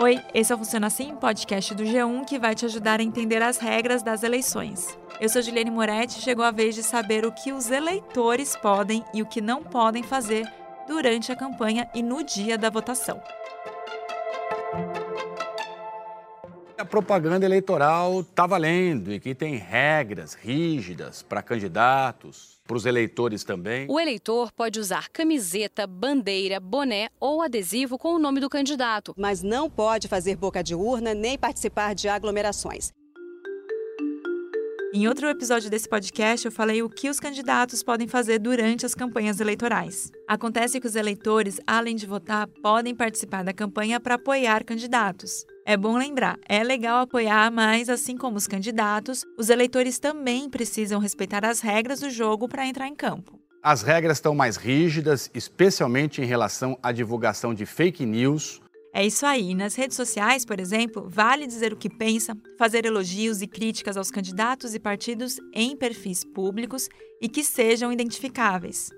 Oi, esse é o Funciona Assim, podcast do G1 que vai te ajudar a entender as regras das eleições. Eu sou Juliane Moretti e chegou a vez de saber o que os eleitores podem e o que não podem fazer durante a campanha e no dia da votação. A propaganda eleitoral está valendo e que tem regras rígidas para candidatos, para os eleitores também. O eleitor pode usar camiseta, bandeira, boné ou adesivo com o nome do candidato. Mas não pode fazer boca de urna nem participar de aglomerações. Em outro episódio desse podcast, eu falei o que os candidatos podem fazer durante as campanhas eleitorais. Acontece que os eleitores, além de votar, podem participar da campanha para apoiar candidatos. É bom lembrar, é legal apoiar, mas assim como os candidatos, os eleitores também precisam respeitar as regras do jogo para entrar em campo. As regras estão mais rígidas, especialmente em relação à divulgação de fake news. É isso aí. Nas redes sociais, por exemplo, vale dizer o que pensa, fazer elogios e críticas aos candidatos e partidos em perfis públicos e que sejam identificáveis.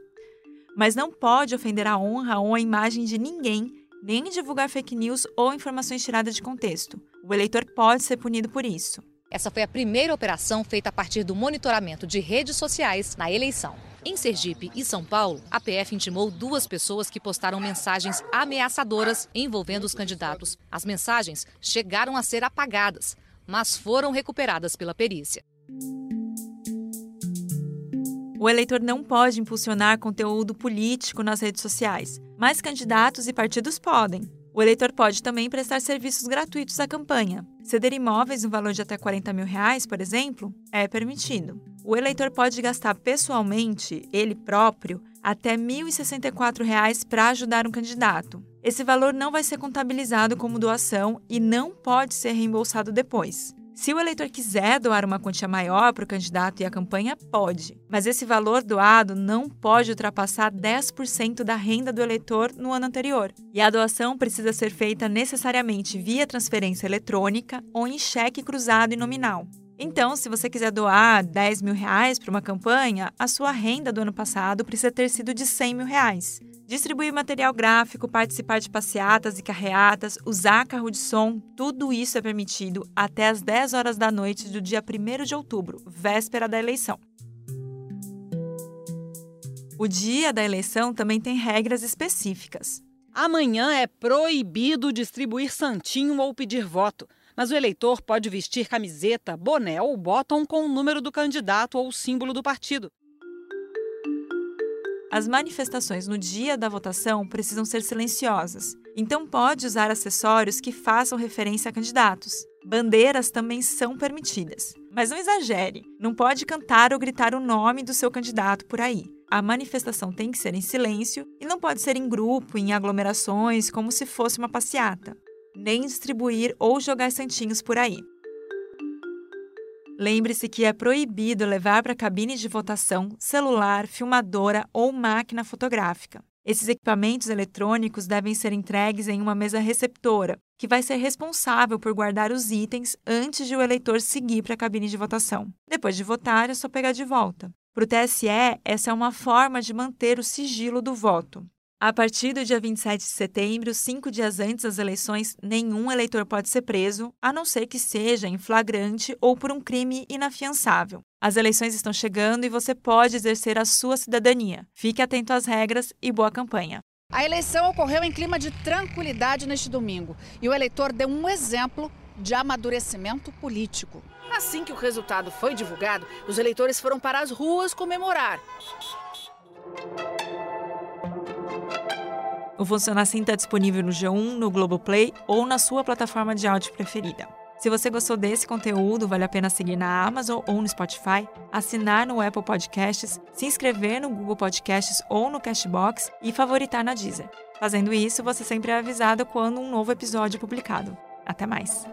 Mas não pode ofender a honra ou a imagem de ninguém nem divulgar fake news ou informações tiradas de contexto. O eleitor pode ser punido por isso. Essa foi a primeira operação feita a partir do monitoramento de redes sociais na eleição. Em Sergipe e São Paulo, a PF intimou duas pessoas que postaram mensagens ameaçadoras envolvendo os candidatos. As mensagens chegaram a ser apagadas, mas foram recuperadas pela perícia. O eleitor não pode impulsionar conteúdo político nas redes sociais, mas candidatos e partidos podem. O eleitor pode também prestar serviços gratuitos à campanha. Ceder imóveis no valor de até 40 mil reais, por exemplo, é permitido. O eleitor pode gastar pessoalmente, ele próprio, até R$ 1.064 para ajudar um candidato. Esse valor não vai ser contabilizado como doação e não pode ser reembolsado depois. Se o eleitor quiser doar uma quantia maior para o candidato e a campanha, pode. Mas esse valor doado não pode ultrapassar 10% da renda do eleitor no ano anterior. E a doação precisa ser feita necessariamente via transferência eletrônica ou em cheque cruzado e nominal. Então, se você quiser doar 10 mil reais para uma campanha, a sua renda do ano passado precisa ter sido de 100 mil reais. Distribuir material gráfico, participar de passeatas e carreatas, usar carro de som, tudo isso é permitido até às 10 horas da noite do dia 1 de outubro, véspera da eleição. O dia da eleição também tem regras específicas. Amanhã é proibido distribuir santinho ou pedir voto, mas o eleitor pode vestir camiseta, boné ou bottom com o número do candidato ou o símbolo do partido. As manifestações no dia da votação precisam ser silenciosas, então pode usar acessórios que façam referência a candidatos. Bandeiras também são permitidas. Mas não exagere, não pode cantar ou gritar o nome do seu candidato por aí. A manifestação tem que ser em silêncio e não pode ser em grupo, em aglomerações, como se fosse uma passeata. Nem distribuir ou jogar santinhos por aí. Lembre-se que é proibido levar para a cabine de votação celular, filmadora ou máquina fotográfica. Esses equipamentos eletrônicos devem ser entregues em uma mesa receptora, que vai ser responsável por guardar os itens antes de o eleitor seguir para a cabine de votação. Depois de votar, é só pegar de volta. Para o TSE, essa é uma forma de manter o sigilo do voto. A partir do dia 27 de setembro, cinco dias antes das eleições, nenhum eleitor pode ser preso, a não ser que seja em flagrante ou por um crime inafiançável. As eleições estão chegando e você pode exercer a sua cidadania. Fique atento às regras e boa campanha. A eleição ocorreu em clima de tranquilidade neste domingo e o eleitor deu um exemplo de amadurecimento político. Assim que o resultado foi divulgado, os eleitores foram para as ruas comemorar. O Funciona Assim está disponível no G1, no Globoplay ou na sua plataforma de áudio preferida. Se você gostou desse conteúdo, vale a pena seguir na Amazon ou no Spotify, assinar no Apple Podcasts, se inscrever no Google Podcasts ou no Cashbox e favoritar na Deezer. Fazendo isso, você sempre é avisado quando um novo episódio é publicado. Até mais!